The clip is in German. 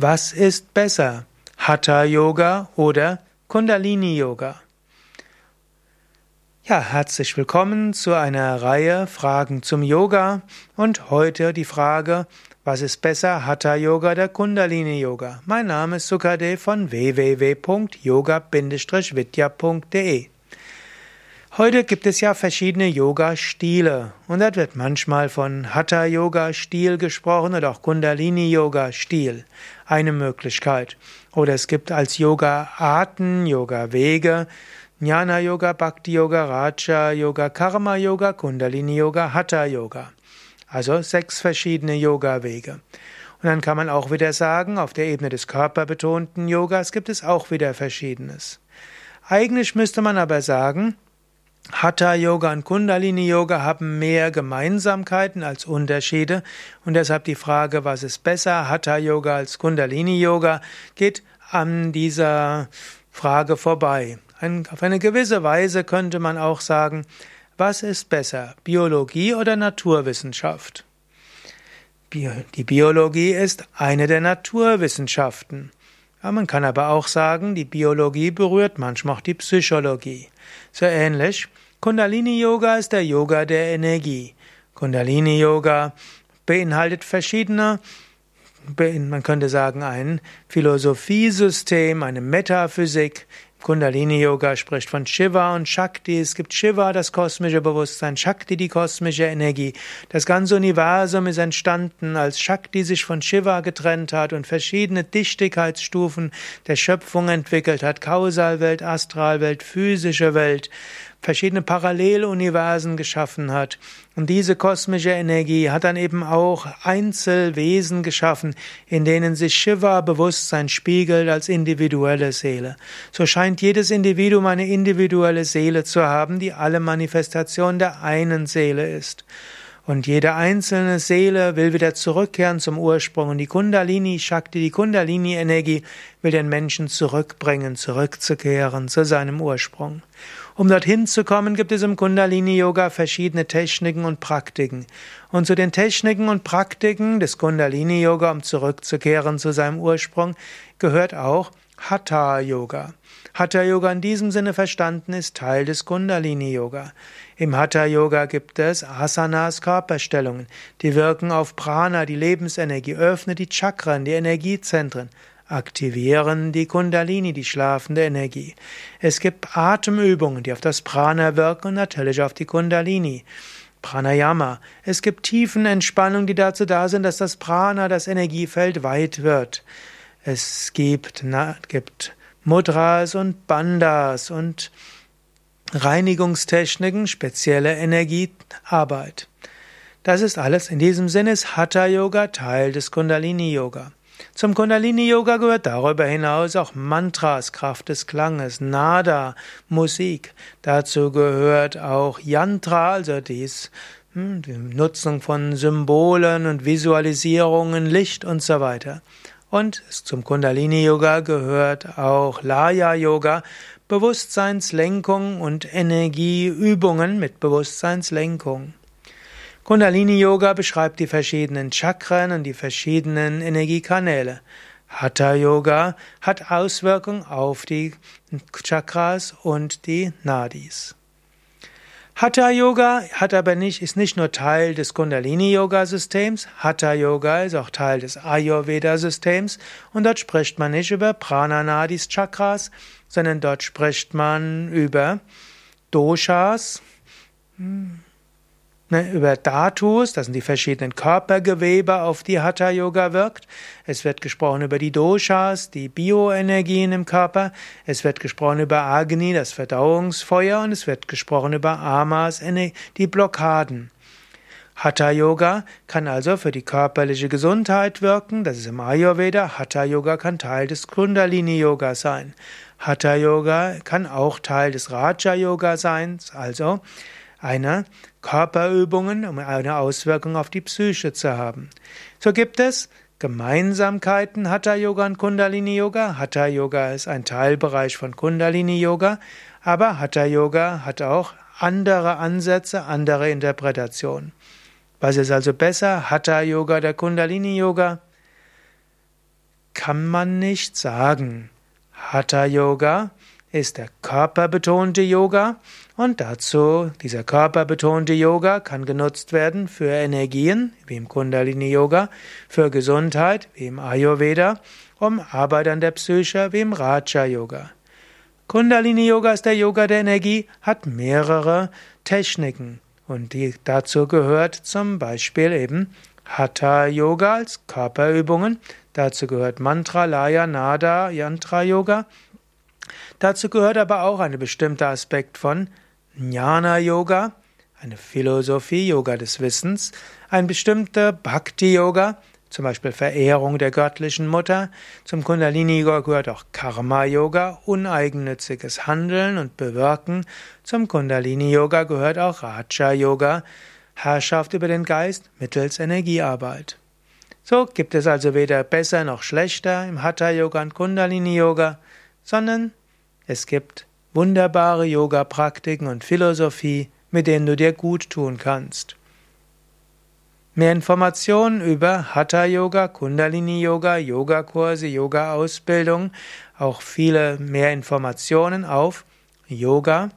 Was ist besser? Hatha Yoga oder Kundalini Yoga? Ja, herzlich willkommen zu einer Reihe Fragen zum Yoga und heute die Frage, was ist besser, Hatha Yoga oder Kundalini Yoga? Mein Name ist Sukade von www.yoga-vidya.de. Heute gibt es ja verschiedene Yoga-Stile und da wird manchmal von Hatha-Yoga-Stil gesprochen oder auch Kundalini-Yoga-Stil. Eine Möglichkeit. Oder es gibt als Yoga-Arten, Yoga-Wege, Jnana-Yoga, Bhakti-Yoga, Raja-Yoga, Karma-Yoga, Kundalini-Yoga, Hatha-Yoga. Also sechs verschiedene Yoga-Wege. Und dann kann man auch wieder sagen, auf der Ebene des körperbetonten Yogas gibt es auch wieder Verschiedenes. Eigentlich müsste man aber sagen, Hatha Yoga und Kundalini Yoga haben mehr Gemeinsamkeiten als Unterschiede und deshalb die Frage, was ist besser, Hatha Yoga als Kundalini Yoga, geht an dieser Frage vorbei. Auf eine gewisse Weise könnte man auch sagen, was ist besser, Biologie oder Naturwissenschaft? Die Biologie ist eine der Naturwissenschaften. Ja, man kann aber auch sagen, die Biologie berührt manchmal auch die Psychologie. So ähnlich, Kundalini Yoga ist der Yoga der Energie. Kundalini Yoga beinhaltet verschiedene man könnte sagen, ein Philosophiesystem, eine Metaphysik, Kundalini Yoga spricht von Shiva und Shakti. Es gibt Shiva, das kosmische Bewusstsein, Shakti, die kosmische Energie. Das ganze Universum ist entstanden, als Shakti sich von Shiva getrennt hat und verschiedene Dichtigkeitsstufen der Schöpfung entwickelt hat. Kausalwelt, Astralwelt, physische Welt verschiedene Paralleluniversen geschaffen hat. Und diese kosmische Energie hat dann eben auch Einzelwesen geschaffen, in denen sich Shiva Bewusstsein spiegelt als individuelle Seele. So scheint jedes Individuum eine individuelle Seele zu haben, die alle Manifestation der einen Seele ist. Und jede einzelne Seele will wieder zurückkehren zum Ursprung. Und die Kundalini Shakti, die Kundalini Energie will den Menschen zurückbringen, zurückzukehren zu seinem Ursprung. Um dorthin zu kommen, gibt es im Kundalini Yoga verschiedene Techniken und Praktiken. Und zu den Techniken und Praktiken des Kundalini Yoga, um zurückzukehren zu seinem Ursprung, gehört auch Hatha Yoga. Hatha Yoga in diesem Sinne verstanden ist Teil des Kundalini Yoga. Im Hatha Yoga gibt es Asanas, Körperstellungen, die wirken auf Prana, die Lebensenergie, öffnen die Chakren, die Energiezentren, aktivieren die Kundalini, die schlafende Energie. Es gibt Atemübungen, die auf das Prana wirken und natürlich auf die Kundalini. Pranayama. Es gibt Tiefenentspannungen, die dazu da sind, dass das Prana, das Energiefeld weit wird. Es gibt, na, gibt Mudras und Bandas und Reinigungstechniken, spezielle Energiearbeit. Das ist alles. In diesem Sinne ist Hatha Yoga Teil des Kundalini Yoga. Zum Kundalini Yoga gehört darüber hinaus auch Mantras, Kraft des Klanges, Nada, Musik. Dazu gehört auch Yantra, also dies, hm, die Nutzung von Symbolen und Visualisierungen, Licht und so weiter. Und zum Kundalini Yoga gehört auch Laya Yoga, Bewusstseinslenkung und Energieübungen mit Bewusstseinslenkung. Kundalini Yoga beschreibt die verschiedenen Chakren und die verschiedenen Energiekanäle. Hatha Yoga hat Auswirkungen auf die Chakras und die Nadis. Hatha Yoga hat aber nicht, ist nicht nur Teil des Kundalini Yoga Systems, Hatha Yoga ist auch Teil des Ayurveda Systems und dort spricht man nicht über Prana Nadis Chakras, sondern dort spricht man über Doshas, hm, über Dhatus, das sind die verschiedenen Körpergewebe, auf die Hatha Yoga wirkt. Es wird gesprochen über die Doshas, die Bioenergien im Körper. Es wird gesprochen über Agni, das Verdauungsfeuer, und es wird gesprochen über Amas, die Blockaden. Hatha Yoga kann also für die körperliche Gesundheit wirken, das ist im Ayurveda. Hatha Yoga kann Teil des Kundalini Yoga sein. Hatha Yoga kann auch Teil des Raja Yoga sein, also eine Körperübungen, um eine Auswirkung auf die Psyche zu haben. So gibt es Gemeinsamkeiten Hatha Yoga und Kundalini Yoga. Hatha Yoga ist ein Teilbereich von Kundalini Yoga, aber Hatha Yoga hat auch andere Ansätze, andere Interpretationen. Was ist also besser, Hatha Yoga oder Kundalini Yoga? kann man nicht sagen. Hatha Yoga ist der körperbetonte Yoga und dazu dieser körperbetonte Yoga kann genutzt werden für Energien wie im Kundalini Yoga, für Gesundheit wie im Ayurveda, um Arbeit an der Psyche wie im Raja Yoga. Kundalini Yoga ist der Yoga der Energie, hat mehrere Techniken und die, dazu gehört zum Beispiel eben Hatha Yoga als Körperübungen, dazu gehört Mantra, Laya, Nada, Yantra Yoga Dazu gehört aber auch ein bestimmter Aspekt von Jnana Yoga, eine Philosophie, Yoga des Wissens, ein bestimmter Bhakti Yoga, zum Beispiel Verehrung der göttlichen Mutter. Zum Kundalini Yoga gehört auch Karma Yoga, uneigennütziges Handeln und Bewirken. Zum Kundalini Yoga gehört auch Raja Yoga, Herrschaft über den Geist mittels Energiearbeit. So gibt es also weder besser noch schlechter im Hatha Yoga und Kundalini Yoga, sondern es gibt wunderbare Yoga-Praktiken und Philosophie, mit denen du dir gut tun kannst. Mehr Informationen über Hatha Yoga, Kundalini Yoga, Yogakurse, Yoga-Ausbildung, auch viele mehr Informationen auf yoga-vidya.de